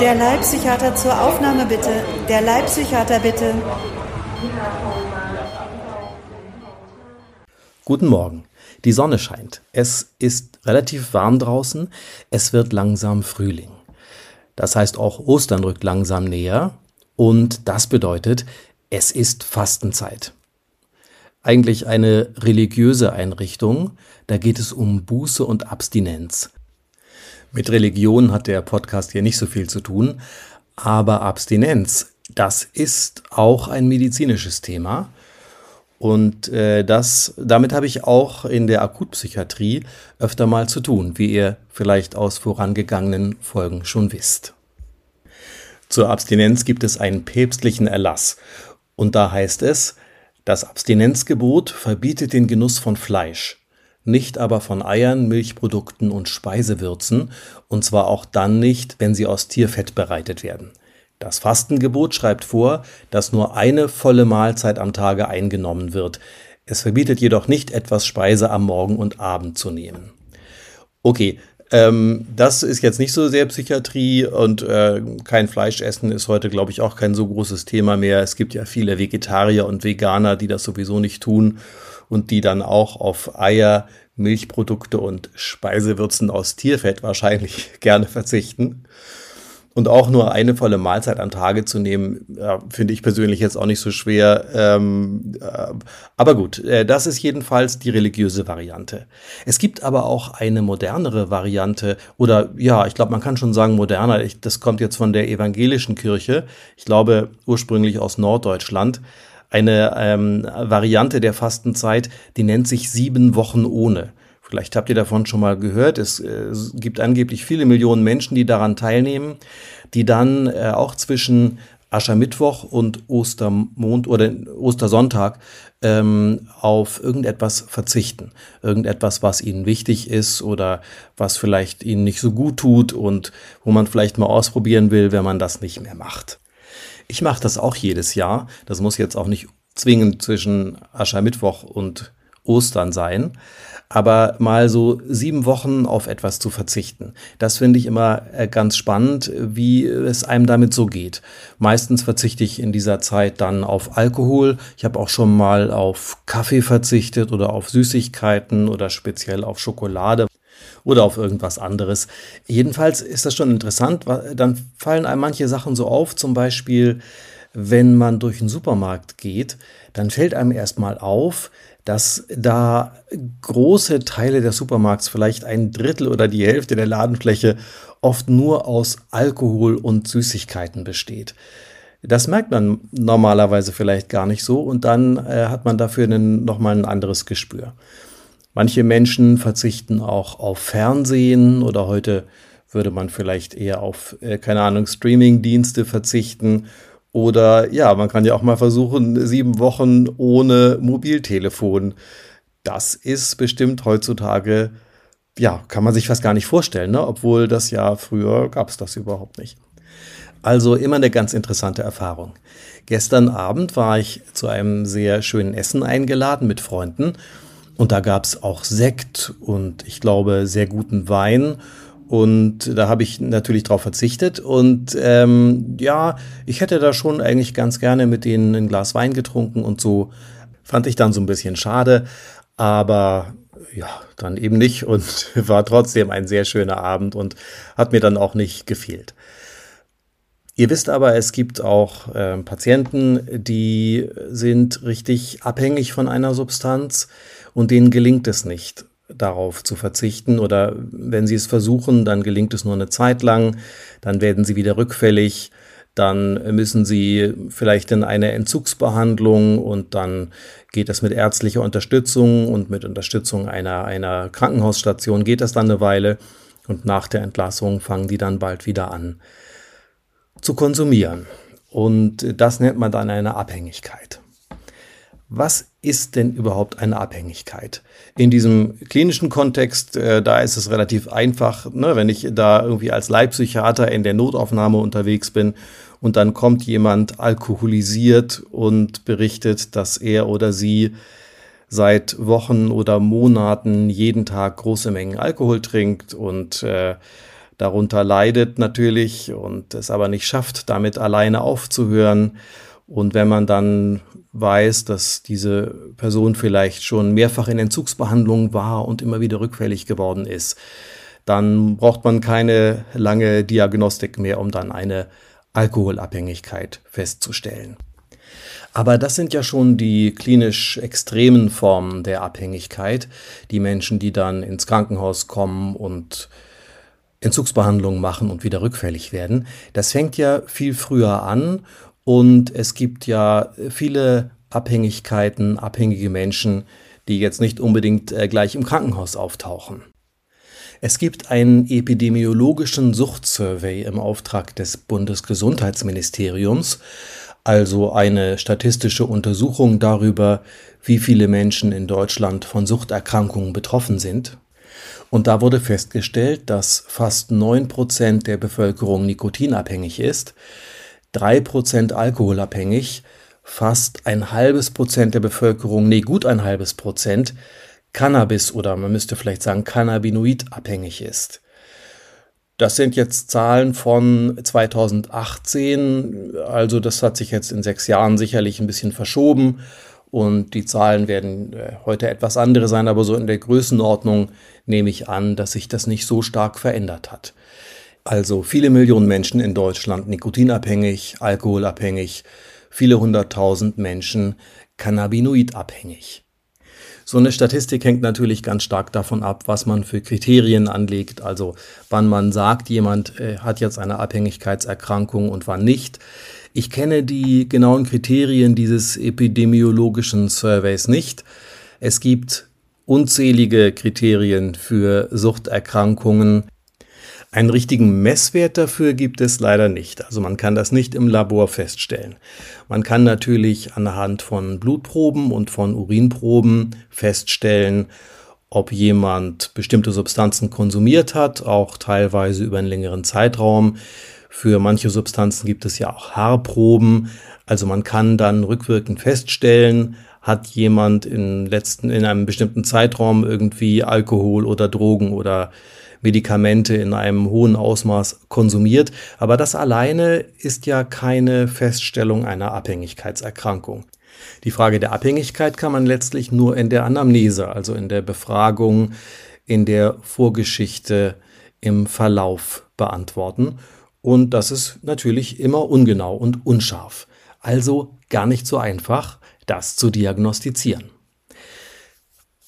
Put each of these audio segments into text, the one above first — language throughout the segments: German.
Der Leibpsychiater zur Aufnahme bitte. Der Leibpsychiater bitte. Guten Morgen. Die Sonne scheint. Es ist relativ warm draußen. Es wird langsam Frühling. Das heißt auch Ostern rückt langsam näher. Und das bedeutet, es ist Fastenzeit. Eigentlich eine religiöse Einrichtung. Da geht es um Buße und Abstinenz. Mit Religion hat der Podcast hier nicht so viel zu tun, aber Abstinenz, das ist auch ein medizinisches Thema. Und äh, das, damit habe ich auch in der Akutpsychiatrie öfter mal zu tun, wie ihr vielleicht aus vorangegangenen Folgen schon wisst. Zur Abstinenz gibt es einen päpstlichen Erlass. Und da heißt es, das Abstinenzgebot verbietet den Genuss von Fleisch, nicht aber von Eiern, Milchprodukten und Speisewürzen, und zwar auch dann nicht, wenn sie aus Tierfett bereitet werden. Das Fastengebot schreibt vor, dass nur eine volle Mahlzeit am Tage eingenommen wird. Es verbietet jedoch nicht, etwas Speise am Morgen und Abend zu nehmen. Okay, ähm, das ist jetzt nicht so sehr Psychiatrie und äh, kein Fleisch essen ist heute, glaube ich, auch kein so großes Thema mehr. Es gibt ja viele Vegetarier und Veganer, die das sowieso nicht tun und die dann auch auf Eier, Milchprodukte und Speisewürzen aus Tierfett wahrscheinlich gerne verzichten. Und auch nur eine volle Mahlzeit am Tage zu nehmen, ja, finde ich persönlich jetzt auch nicht so schwer. Ähm, äh, aber gut, äh, das ist jedenfalls die religiöse Variante. Es gibt aber auch eine modernere Variante oder ja, ich glaube, man kann schon sagen moderner. Ich, das kommt jetzt von der evangelischen Kirche. Ich glaube ursprünglich aus Norddeutschland eine ähm, Variante der Fastenzeit, die nennt sich sieben Wochen ohne. Vielleicht habt ihr davon schon mal gehört. Es, äh, gibt angeblich viele Millionen Menschen, die daran teilnehmen, die dann äh, auch zwischen Aschermittwoch und Ostermond oder Ostersonntag ähm, auf irgendetwas verzichten. Irgendetwas, was ihnen wichtig ist oder was vielleicht ihnen nicht so gut tut und wo man vielleicht mal ausprobieren will, wenn man das nicht mehr macht. Ich mache das auch jedes Jahr. Das muss jetzt auch nicht zwingend zwischen Aschermittwoch und Ostern sein. Aber mal so sieben Wochen auf etwas zu verzichten, das finde ich immer äh, ganz spannend, wie es einem damit so geht. Meistens verzichte ich in dieser Zeit dann auf Alkohol. Ich habe auch schon mal auf Kaffee verzichtet oder auf Süßigkeiten oder speziell auf Schokolade oder auf irgendwas anderes. Jedenfalls ist das schon interessant. Dann fallen einem manche Sachen so auf, zum Beispiel, wenn man durch den Supermarkt geht, dann fällt einem erstmal auf, dass da große Teile des Supermarkts, vielleicht ein Drittel oder die Hälfte der Ladenfläche, oft nur aus Alkohol und Süßigkeiten besteht. Das merkt man normalerweise vielleicht gar nicht so und dann äh, hat man dafür nochmal ein anderes Gespür. Manche Menschen verzichten auch auf Fernsehen oder heute würde man vielleicht eher auf, äh, keine Ahnung, Streaming-Dienste verzichten. Oder ja, man kann ja auch mal versuchen, sieben Wochen ohne Mobiltelefon. Das ist bestimmt heutzutage, ja, kann man sich fast gar nicht vorstellen, ne? obwohl das ja früher gab es das überhaupt nicht. Also immer eine ganz interessante Erfahrung. Gestern Abend war ich zu einem sehr schönen Essen eingeladen mit Freunden und da gab es auch Sekt und ich glaube sehr guten Wein. Und da habe ich natürlich drauf verzichtet. Und ähm, ja, ich hätte da schon eigentlich ganz gerne mit denen ein Glas Wein getrunken und so. Fand ich dann so ein bisschen schade. Aber ja, dann eben nicht und war trotzdem ein sehr schöner Abend und hat mir dann auch nicht gefehlt. Ihr wisst aber, es gibt auch äh, Patienten, die sind richtig abhängig von einer Substanz und denen gelingt es nicht, darauf zu verzichten oder wenn sie es versuchen, dann gelingt es nur eine Zeit lang, dann werden sie wieder rückfällig, dann müssen sie vielleicht in eine Entzugsbehandlung und dann geht es mit ärztlicher Unterstützung und mit Unterstützung einer, einer Krankenhausstation geht das dann eine Weile und nach der Entlassung fangen die dann bald wieder an zu konsumieren. Und das nennt man dann eine Abhängigkeit. Was ist denn überhaupt eine Abhängigkeit? In diesem klinischen Kontext, äh, da ist es relativ einfach, ne, wenn ich da irgendwie als Leibpsychiater in der Notaufnahme unterwegs bin und dann kommt jemand alkoholisiert und berichtet, dass er oder sie seit Wochen oder Monaten jeden Tag große Mengen Alkohol trinkt und äh, darunter leidet natürlich und es aber nicht schafft, damit alleine aufzuhören. Und wenn man dann weiß, dass diese Person vielleicht schon mehrfach in Entzugsbehandlung war und immer wieder rückfällig geworden ist, dann braucht man keine lange Diagnostik mehr, um dann eine Alkoholabhängigkeit festzustellen. Aber das sind ja schon die klinisch extremen Formen der Abhängigkeit, die Menschen, die dann ins Krankenhaus kommen und Entzugsbehandlungen machen und wieder rückfällig werden. Das fängt ja viel früher an und es gibt ja viele Abhängigkeiten, abhängige Menschen, die jetzt nicht unbedingt äh, gleich im Krankenhaus auftauchen. Es gibt einen epidemiologischen Suchtsurvey im Auftrag des Bundesgesundheitsministeriums, also eine statistische Untersuchung darüber, wie viele Menschen in Deutschland von Suchterkrankungen betroffen sind. Und da wurde festgestellt, dass fast 9% der Bevölkerung nikotinabhängig ist, 3% alkoholabhängig, fast ein halbes Prozent der Bevölkerung, nee, gut ein halbes Prozent, Cannabis oder man müsste vielleicht sagen Cannabinoid abhängig ist. Das sind jetzt Zahlen von 2018, also das hat sich jetzt in sechs Jahren sicherlich ein bisschen verschoben und die Zahlen werden äh, heute etwas andere sein, aber so in der Größenordnung nehme ich an, dass sich das nicht so stark verändert hat. Also viele Millionen Menschen in Deutschland nikotinabhängig, alkoholabhängig, viele hunderttausend Menschen cannabinoidabhängig. So eine Statistik hängt natürlich ganz stark davon ab, was man für Kriterien anlegt, also wann man sagt, jemand äh, hat jetzt eine Abhängigkeitserkrankung und wann nicht. Ich kenne die genauen Kriterien dieses epidemiologischen Surveys nicht. Es gibt unzählige Kriterien für Suchterkrankungen. Einen richtigen Messwert dafür gibt es leider nicht. Also man kann das nicht im Labor feststellen. Man kann natürlich anhand von Blutproben und von Urinproben feststellen, ob jemand bestimmte Substanzen konsumiert hat, auch teilweise über einen längeren Zeitraum. Für manche Substanzen gibt es ja auch Haarproben. Also man kann dann rückwirkend feststellen, hat jemand in letzten, in einem bestimmten Zeitraum irgendwie Alkohol oder Drogen oder Medikamente in einem hohen Ausmaß konsumiert. Aber das alleine ist ja keine Feststellung einer Abhängigkeitserkrankung. Die Frage der Abhängigkeit kann man letztlich nur in der Anamnese, also in der Befragung, in der Vorgeschichte, im Verlauf beantworten. Und das ist natürlich immer ungenau und unscharf. Also gar nicht so einfach, das zu diagnostizieren.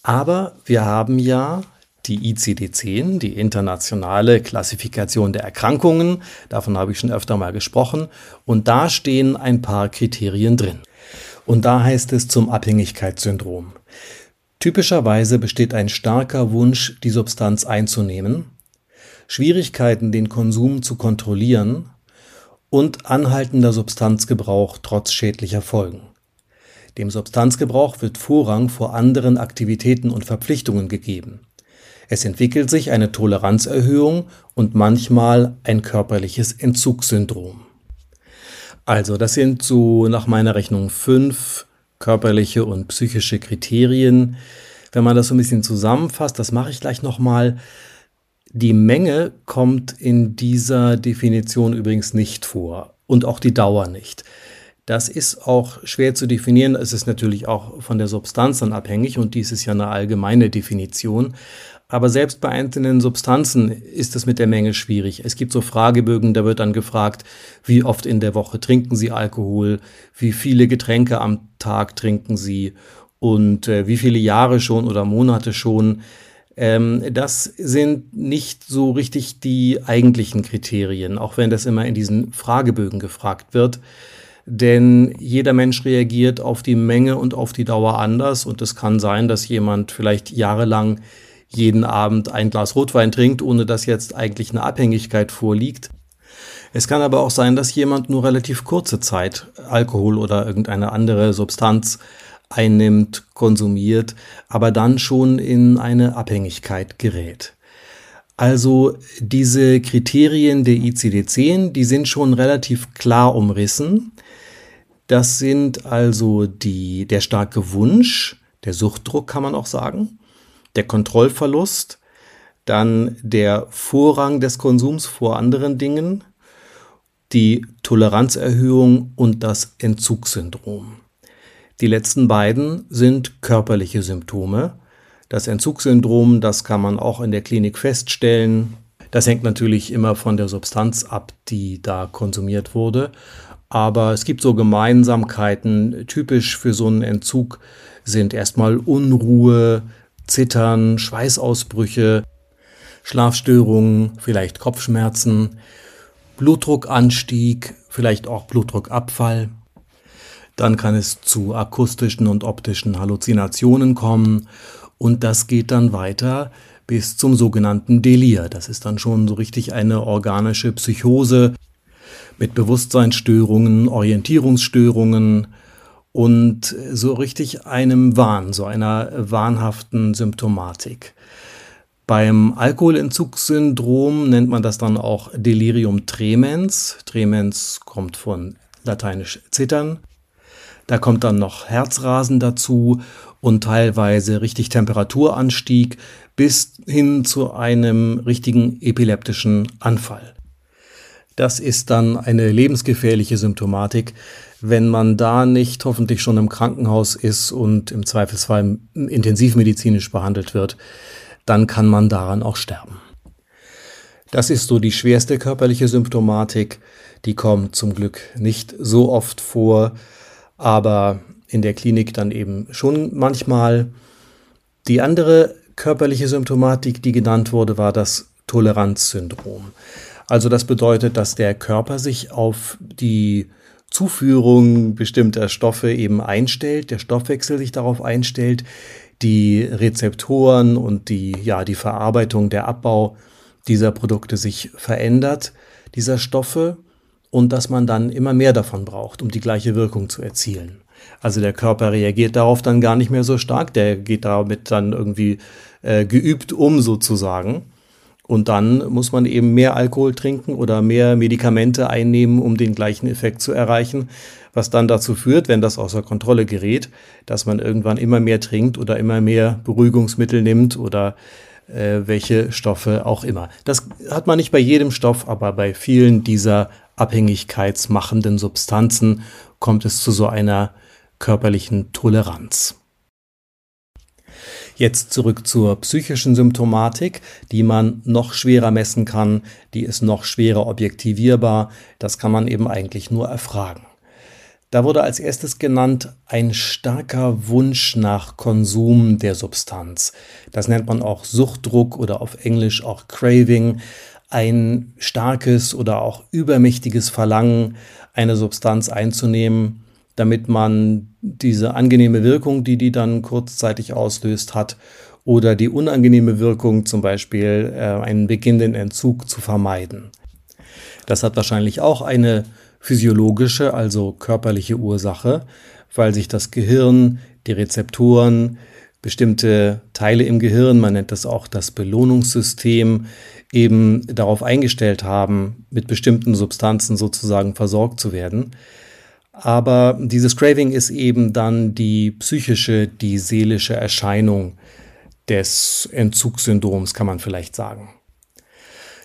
Aber wir haben ja die ICD-10, die internationale Klassifikation der Erkrankungen. Davon habe ich schon öfter mal gesprochen. Und da stehen ein paar Kriterien drin. Und da heißt es zum Abhängigkeitssyndrom. Typischerweise besteht ein starker Wunsch, die Substanz einzunehmen, Schwierigkeiten, den Konsum zu kontrollieren und anhaltender Substanzgebrauch trotz schädlicher Folgen. Dem Substanzgebrauch wird Vorrang vor anderen Aktivitäten und Verpflichtungen gegeben. Es entwickelt sich eine Toleranzerhöhung und manchmal ein körperliches Entzugssyndrom. Also das sind so nach meiner Rechnung fünf körperliche und psychische Kriterien. Wenn man das so ein bisschen zusammenfasst, das mache ich gleich nochmal. Die Menge kommt in dieser Definition übrigens nicht vor und auch die Dauer nicht. Das ist auch schwer zu definieren. Es ist natürlich auch von der Substanz dann abhängig und dies ist ja eine allgemeine Definition. Aber selbst bei einzelnen Substanzen ist es mit der Menge schwierig. Es gibt so Fragebögen, da wird dann gefragt, wie oft in der Woche trinken Sie Alkohol, wie viele Getränke am Tag trinken Sie und äh, wie viele Jahre schon oder Monate schon. Ähm, das sind nicht so richtig die eigentlichen Kriterien, auch wenn das immer in diesen Fragebögen gefragt wird. Denn jeder Mensch reagiert auf die Menge und auf die Dauer anders und es kann sein, dass jemand vielleicht jahrelang jeden Abend ein Glas Rotwein trinkt, ohne dass jetzt eigentlich eine Abhängigkeit vorliegt. Es kann aber auch sein, dass jemand nur relativ kurze Zeit Alkohol oder irgendeine andere Substanz einnimmt, konsumiert, aber dann schon in eine Abhängigkeit gerät. Also diese Kriterien der ICD-10, die sind schon relativ klar umrissen. Das sind also die, der starke Wunsch, der Suchtdruck kann man auch sagen, der Kontrollverlust, dann der Vorrang des Konsums vor anderen Dingen, die Toleranzerhöhung und das Entzugssyndrom. Die letzten beiden sind körperliche Symptome. Das Entzugssyndrom, das kann man auch in der Klinik feststellen. Das hängt natürlich immer von der Substanz ab, die da konsumiert wurde. Aber es gibt so Gemeinsamkeiten. Typisch für so einen Entzug sind erstmal Unruhe, Zittern, Schweißausbrüche, Schlafstörungen, vielleicht Kopfschmerzen, Blutdruckanstieg, vielleicht auch Blutdruckabfall. Dann kann es zu akustischen und optischen Halluzinationen kommen und das geht dann weiter bis zum sogenannten Delir. Das ist dann schon so richtig eine organische Psychose mit Bewusstseinsstörungen, Orientierungsstörungen und so richtig einem Wahn, so einer wahnhaften Symptomatik. Beim Alkoholentzugssyndrom nennt man das dann auch Delirium tremens. Tremens kommt von lateinisch zittern. Da kommt dann noch Herzrasen dazu und teilweise richtig Temperaturanstieg bis hin zu einem richtigen epileptischen Anfall. Das ist dann eine lebensgefährliche Symptomatik, wenn man da nicht hoffentlich schon im Krankenhaus ist und im Zweifelsfall intensivmedizinisch behandelt wird, dann kann man daran auch sterben. Das ist so die schwerste körperliche Symptomatik, die kommt zum Glück nicht so oft vor, aber in der Klinik dann eben schon manchmal. Die andere körperliche Symptomatik, die genannt wurde, war das Toleranzsyndrom. Also das bedeutet, dass der Körper sich auf die Zuführung bestimmter Stoffe eben einstellt, der Stoffwechsel sich darauf einstellt, die Rezeptoren und die, ja, die Verarbeitung, der Abbau dieser Produkte sich verändert, dieser Stoffe, und dass man dann immer mehr davon braucht, um die gleiche Wirkung zu erzielen. Also der Körper reagiert darauf dann gar nicht mehr so stark, der geht damit dann irgendwie äh, geübt um sozusagen. Und dann muss man eben mehr Alkohol trinken oder mehr Medikamente einnehmen, um den gleichen Effekt zu erreichen, was dann dazu führt, wenn das außer Kontrolle gerät, dass man irgendwann immer mehr trinkt oder immer mehr Beruhigungsmittel nimmt oder äh, welche Stoffe auch immer. Das hat man nicht bei jedem Stoff, aber bei vielen dieser abhängigkeitsmachenden Substanzen kommt es zu so einer körperlichen Toleranz. Jetzt zurück zur psychischen Symptomatik, die man noch schwerer messen kann, die ist noch schwerer objektivierbar, das kann man eben eigentlich nur erfragen. Da wurde als erstes genannt ein starker Wunsch nach Konsum der Substanz. Das nennt man auch Suchtdruck oder auf Englisch auch Craving. Ein starkes oder auch übermächtiges Verlangen, eine Substanz einzunehmen, damit man diese angenehme Wirkung, die die dann kurzzeitig auslöst, hat, oder die unangenehme Wirkung, zum Beispiel äh, einen beginnenden Entzug, zu vermeiden. Das hat wahrscheinlich auch eine physiologische, also körperliche Ursache, weil sich das Gehirn, die Rezeptoren, bestimmte Teile im Gehirn, man nennt das auch das Belohnungssystem, eben darauf eingestellt haben, mit bestimmten Substanzen sozusagen versorgt zu werden. Aber dieses Craving ist eben dann die psychische, die seelische Erscheinung des Entzugssyndroms, kann man vielleicht sagen.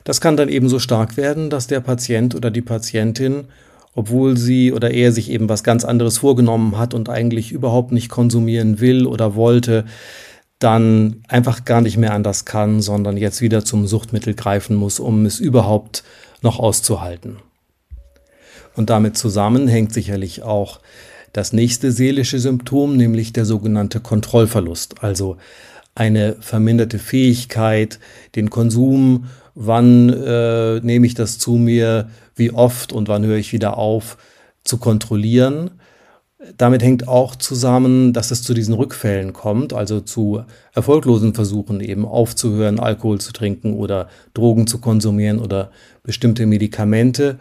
Das kann dann eben so stark werden, dass der Patient oder die Patientin, obwohl sie oder er sich eben was ganz anderes vorgenommen hat und eigentlich überhaupt nicht konsumieren will oder wollte, dann einfach gar nicht mehr anders kann, sondern jetzt wieder zum Suchtmittel greifen muss, um es überhaupt noch auszuhalten. Und damit zusammenhängt sicherlich auch das nächste seelische Symptom, nämlich der sogenannte Kontrollverlust, also eine verminderte Fähigkeit, den Konsum, wann äh, nehme ich das zu mir, wie oft und wann höre ich wieder auf, zu kontrollieren. Damit hängt auch zusammen, dass es zu diesen Rückfällen kommt, also zu erfolglosen Versuchen eben aufzuhören, Alkohol zu trinken oder Drogen zu konsumieren oder bestimmte Medikamente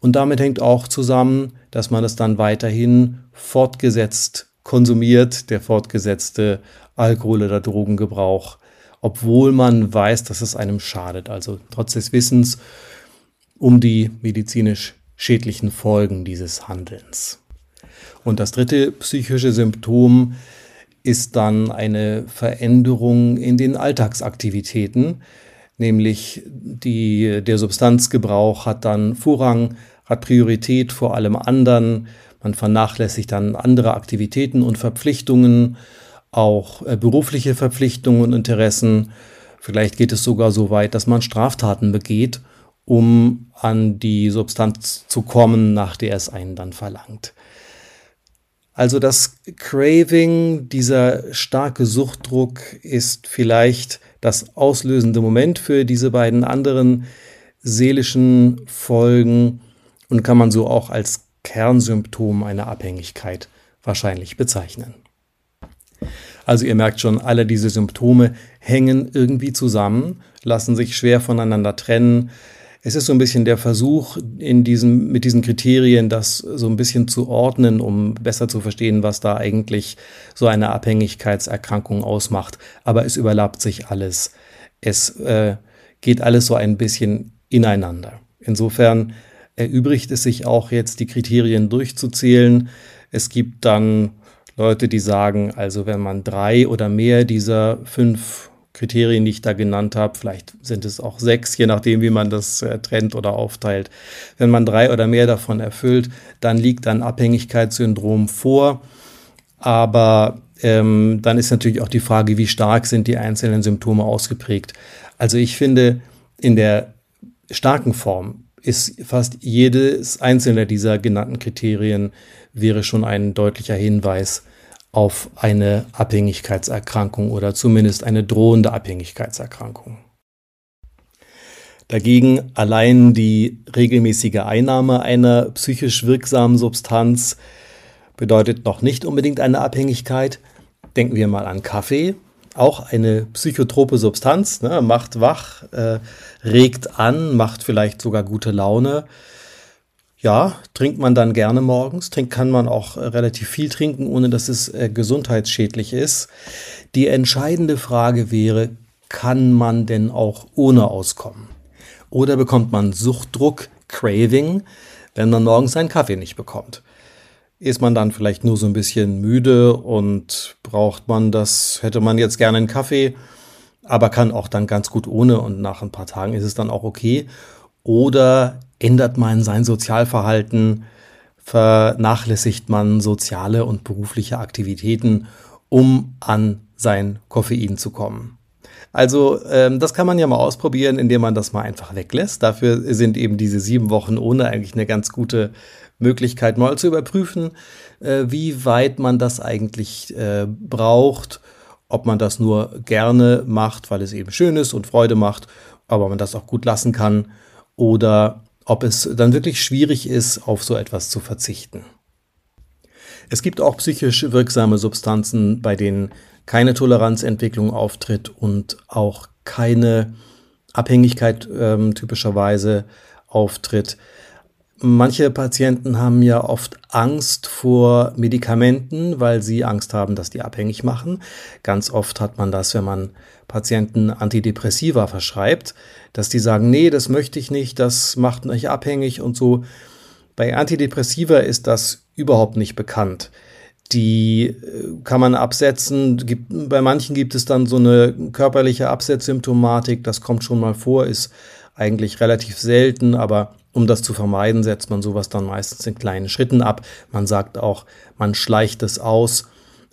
und damit hängt auch zusammen, dass man es dann weiterhin fortgesetzt konsumiert, der fortgesetzte Alkohol- oder Drogengebrauch, obwohl man weiß, dass es einem schadet. Also trotz des Wissens um die medizinisch schädlichen Folgen dieses Handelns. Und das dritte psychische Symptom ist dann eine Veränderung in den Alltagsaktivitäten, nämlich die, der Substanzgebrauch hat dann Vorrang, hat Priorität vor allem anderen, man vernachlässigt dann andere Aktivitäten und Verpflichtungen, auch äh, berufliche Verpflichtungen und Interessen. Vielleicht geht es sogar so weit, dass man Straftaten begeht, um an die Substanz zu kommen, nach der es einen dann verlangt. Also das Craving, dieser starke Suchtdruck ist vielleicht das auslösende Moment für diese beiden anderen seelischen Folgen und kann man so auch als Kernsymptom einer Abhängigkeit wahrscheinlich bezeichnen. Also ihr merkt schon, alle diese Symptome hängen irgendwie zusammen, lassen sich schwer voneinander trennen. Es ist so ein bisschen der Versuch, in diesem, mit diesen Kriterien das so ein bisschen zu ordnen, um besser zu verstehen, was da eigentlich so eine Abhängigkeitserkrankung ausmacht. Aber es überlappt sich alles. Es äh, geht alles so ein bisschen ineinander. Insofern erübrigt es sich auch jetzt, die Kriterien durchzuzählen. Es gibt dann Leute, die sagen, also wenn man drei oder mehr dieser fünf Kriterien, die ich da genannt habe, vielleicht sind es auch sechs, je nachdem, wie man das äh, trennt oder aufteilt. Wenn man drei oder mehr davon erfüllt, dann liegt ein Abhängigkeitssyndrom vor. Aber ähm, dann ist natürlich auch die Frage, wie stark sind die einzelnen Symptome ausgeprägt. Also ich finde, in der starken Form ist fast jedes einzelne dieser genannten Kriterien wäre schon ein deutlicher Hinweis auf eine Abhängigkeitserkrankung oder zumindest eine drohende Abhängigkeitserkrankung. Dagegen allein die regelmäßige Einnahme einer psychisch wirksamen Substanz bedeutet noch nicht unbedingt eine Abhängigkeit. Denken wir mal an Kaffee, auch eine psychotrope Substanz, ne, macht wach, äh, regt an, macht vielleicht sogar gute Laune. Ja, trinkt man dann gerne morgens, trinkt kann man auch äh, relativ viel trinken, ohne dass es äh, gesundheitsschädlich ist. Die entscheidende Frage wäre, kann man denn auch ohne auskommen? Oder bekommt man Suchtdruck, Craving, wenn man morgens seinen Kaffee nicht bekommt? Ist man dann vielleicht nur so ein bisschen müde und braucht man das, hätte man jetzt gerne einen Kaffee, aber kann auch dann ganz gut ohne und nach ein paar Tagen ist es dann auch okay. Oder ändert man sein Sozialverhalten, vernachlässigt man soziale und berufliche Aktivitäten, um an sein Koffein zu kommen. Also ähm, das kann man ja mal ausprobieren, indem man das mal einfach weglässt. Dafür sind eben diese sieben Wochen ohne eigentlich eine ganz gute Möglichkeit, mal zu überprüfen, äh, wie weit man das eigentlich äh, braucht, ob man das nur gerne macht, weil es eben schön ist und Freude macht, aber man das auch gut lassen kann oder ob es dann wirklich schwierig ist, auf so etwas zu verzichten. Es gibt auch psychisch wirksame Substanzen, bei denen keine Toleranzentwicklung auftritt und auch keine Abhängigkeit ähm, typischerweise auftritt. Manche Patienten haben ja oft Angst vor Medikamenten, weil sie Angst haben, dass die abhängig machen. Ganz oft hat man das, wenn man Patienten Antidepressiva verschreibt, dass die sagen, nee, das möchte ich nicht, das macht mich abhängig und so. Bei Antidepressiva ist das überhaupt nicht bekannt. Die äh, kann man absetzen. bei manchen gibt es dann so eine körperliche Absetzsymptomatik. Das kommt schon mal vor, ist eigentlich relativ selten, aber um das zu vermeiden, setzt man sowas dann meistens in kleinen Schritten ab. Man sagt auch, man schleicht es aus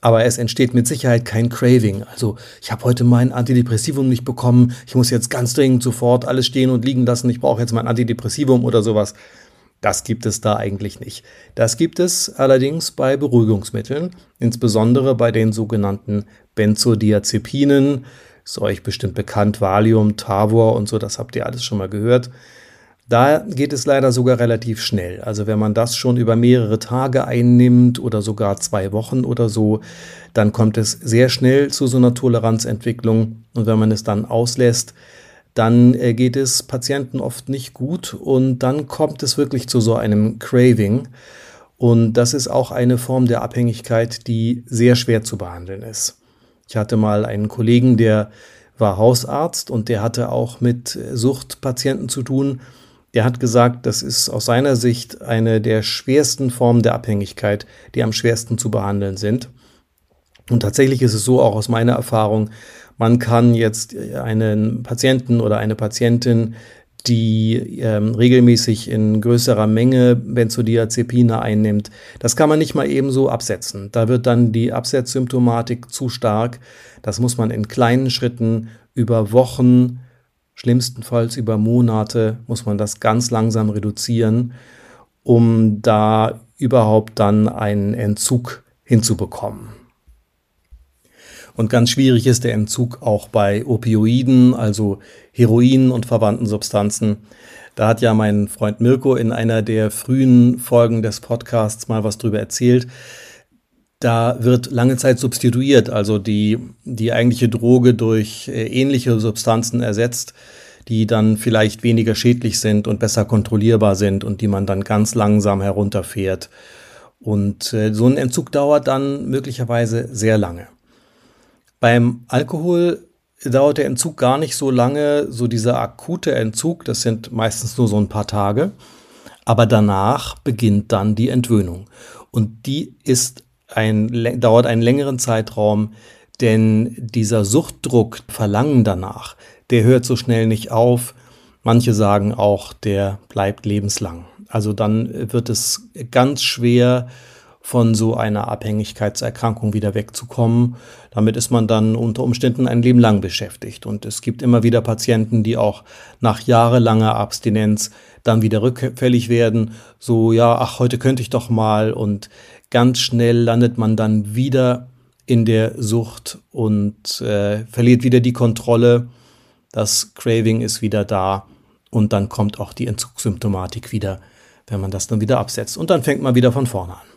aber es entsteht mit Sicherheit kein Craving. Also ich habe heute mein Antidepressivum nicht bekommen, ich muss jetzt ganz dringend sofort alles stehen und liegen lassen, ich brauche jetzt mein Antidepressivum oder sowas. Das gibt es da eigentlich nicht. Das gibt es allerdings bei Beruhigungsmitteln, insbesondere bei den sogenannten Benzodiazepinen. Ist euch bestimmt bekannt, Valium, Tavor und so, das habt ihr alles schon mal gehört. Da geht es leider sogar relativ schnell. Also wenn man das schon über mehrere Tage einnimmt oder sogar zwei Wochen oder so, dann kommt es sehr schnell zu so einer Toleranzentwicklung. Und wenn man es dann auslässt, dann äh, geht es Patienten oft nicht gut und dann kommt es wirklich zu so einem Craving. Und das ist auch eine Form der Abhängigkeit, die sehr schwer zu behandeln ist. Ich hatte mal einen Kollegen, der war Hausarzt und der hatte auch mit Suchtpatienten zu tun der hat gesagt, das ist aus seiner Sicht eine der schwersten Formen der Abhängigkeit, die am schwersten zu behandeln sind. Und tatsächlich ist es so, auch aus meiner Erfahrung, man kann jetzt einen Patienten oder eine Patientin, die ähm, regelmäßig in größerer Menge Benzodiazepine einnimmt, das kann man nicht mal eben so absetzen. Da wird dann die Absetzsymptomatik zu stark. Das muss man in kleinen Schritten über Wochen, schlimmstenfalls über Monate, muss man das ganz langsam reduzieren, um da überhaupt dann einen Entzug hinzubekommen. Und ganz schwierig ist der Entzug auch bei Opioiden, also Heroin und verwandten Substanzen. Da hat ja mein Freund Mirko in einer der frühen Folgen des Podcasts mal was drüber erzählt. Da wird lange Zeit substituiert, also die, die eigentliche Droge durch äh, ähnliche Substanzen ersetzt, die dann vielleicht weniger schädlich sind und besser kontrollierbar sind und die man dann ganz langsam herunterfährt. Und äh, so ein Entzug dauert dann möglicherweise sehr lange. Beim Alkohol dauert der Entzug gar nicht so lange, so dieser akute Entzug, das sind meistens nur so ein paar Tage. Aber danach beginnt dann die Entwöhnung. Und die ist ein, dauert einen längeren Zeitraum, denn dieser Suchtdruck, Verlangen danach, der hört so schnell nicht auf. Manche sagen auch, der bleibt lebenslang. Also dann wird es ganz schwer, von so einer Abhängigkeitserkrankung wieder wegzukommen. Damit ist man dann unter Umständen ein Leben lang beschäftigt. Und es gibt immer wieder Patienten, die auch nach jahrelanger Abstinenz dann wieder rückfällig werden. So, ja, ach, heute könnte ich doch mal. Und ganz schnell landet man dann wieder in der Sucht und äh, verliert wieder die Kontrolle. Das Craving ist wieder da. Und dann kommt auch die Entzugssymptomatik wieder, wenn man das dann wieder absetzt. Und dann fängt man wieder von vorne an.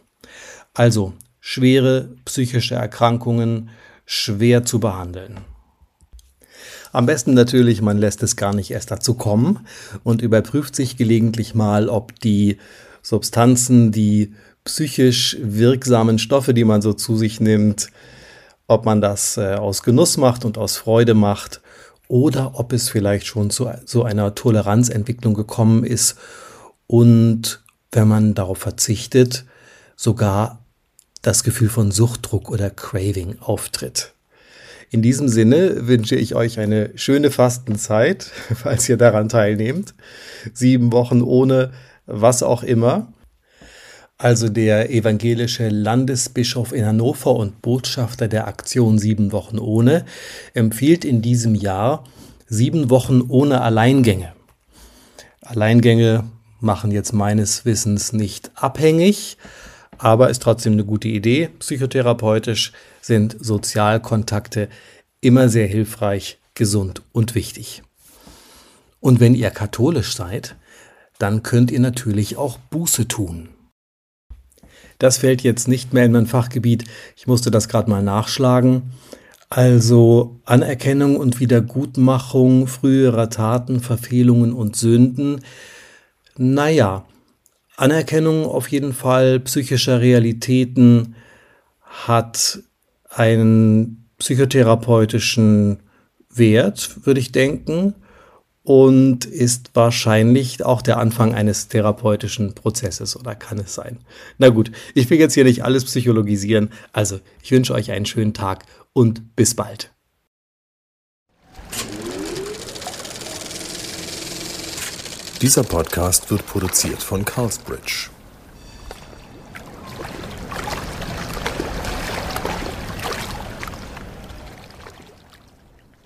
Also schwere psychische Erkrankungen schwer zu behandeln. Am besten natürlich, man lässt es gar nicht erst dazu kommen und überprüft sich gelegentlich mal, ob die Substanzen, die psychisch wirksamen Stoffe, die man so zu sich nimmt, ob man das äh, aus Genuss macht und aus Freude macht oder ob es vielleicht schon zu so einer Toleranzentwicklung gekommen ist und wenn man darauf verzichtet, sogar das Gefühl von Suchtdruck oder Craving auftritt. In diesem Sinne wünsche ich euch eine schöne Fastenzeit, falls ihr daran teilnehmt. Sieben Wochen ohne was auch immer. Also der evangelische Landesbischof in Hannover und Botschafter der Aktion Sieben Wochen ohne empfiehlt in diesem Jahr sieben Wochen ohne Alleingänge. Alleingänge machen jetzt meines Wissens nicht abhängig, aber ist trotzdem eine gute Idee. Psychotherapeutisch sind Sozialkontakte immer sehr hilfreich, gesund und wichtig. Und wenn ihr katholisch seid, dann könnt ihr natürlich auch Buße tun. Das fällt jetzt nicht mehr in mein Fachgebiet. Ich musste das gerade mal nachschlagen. Also Anerkennung und Wiedergutmachung früherer Taten, Verfehlungen und Sünden. Naja, Anerkennung auf jeden Fall psychischer Realitäten hat einen psychotherapeutischen Wert, würde ich denken, und ist wahrscheinlich auch der Anfang eines therapeutischen Prozesses oder kann es sein. Na gut, ich will jetzt hier nicht alles psychologisieren, also ich wünsche euch einen schönen Tag und bis bald. Dieser Podcast wird produziert von Carlsbridge.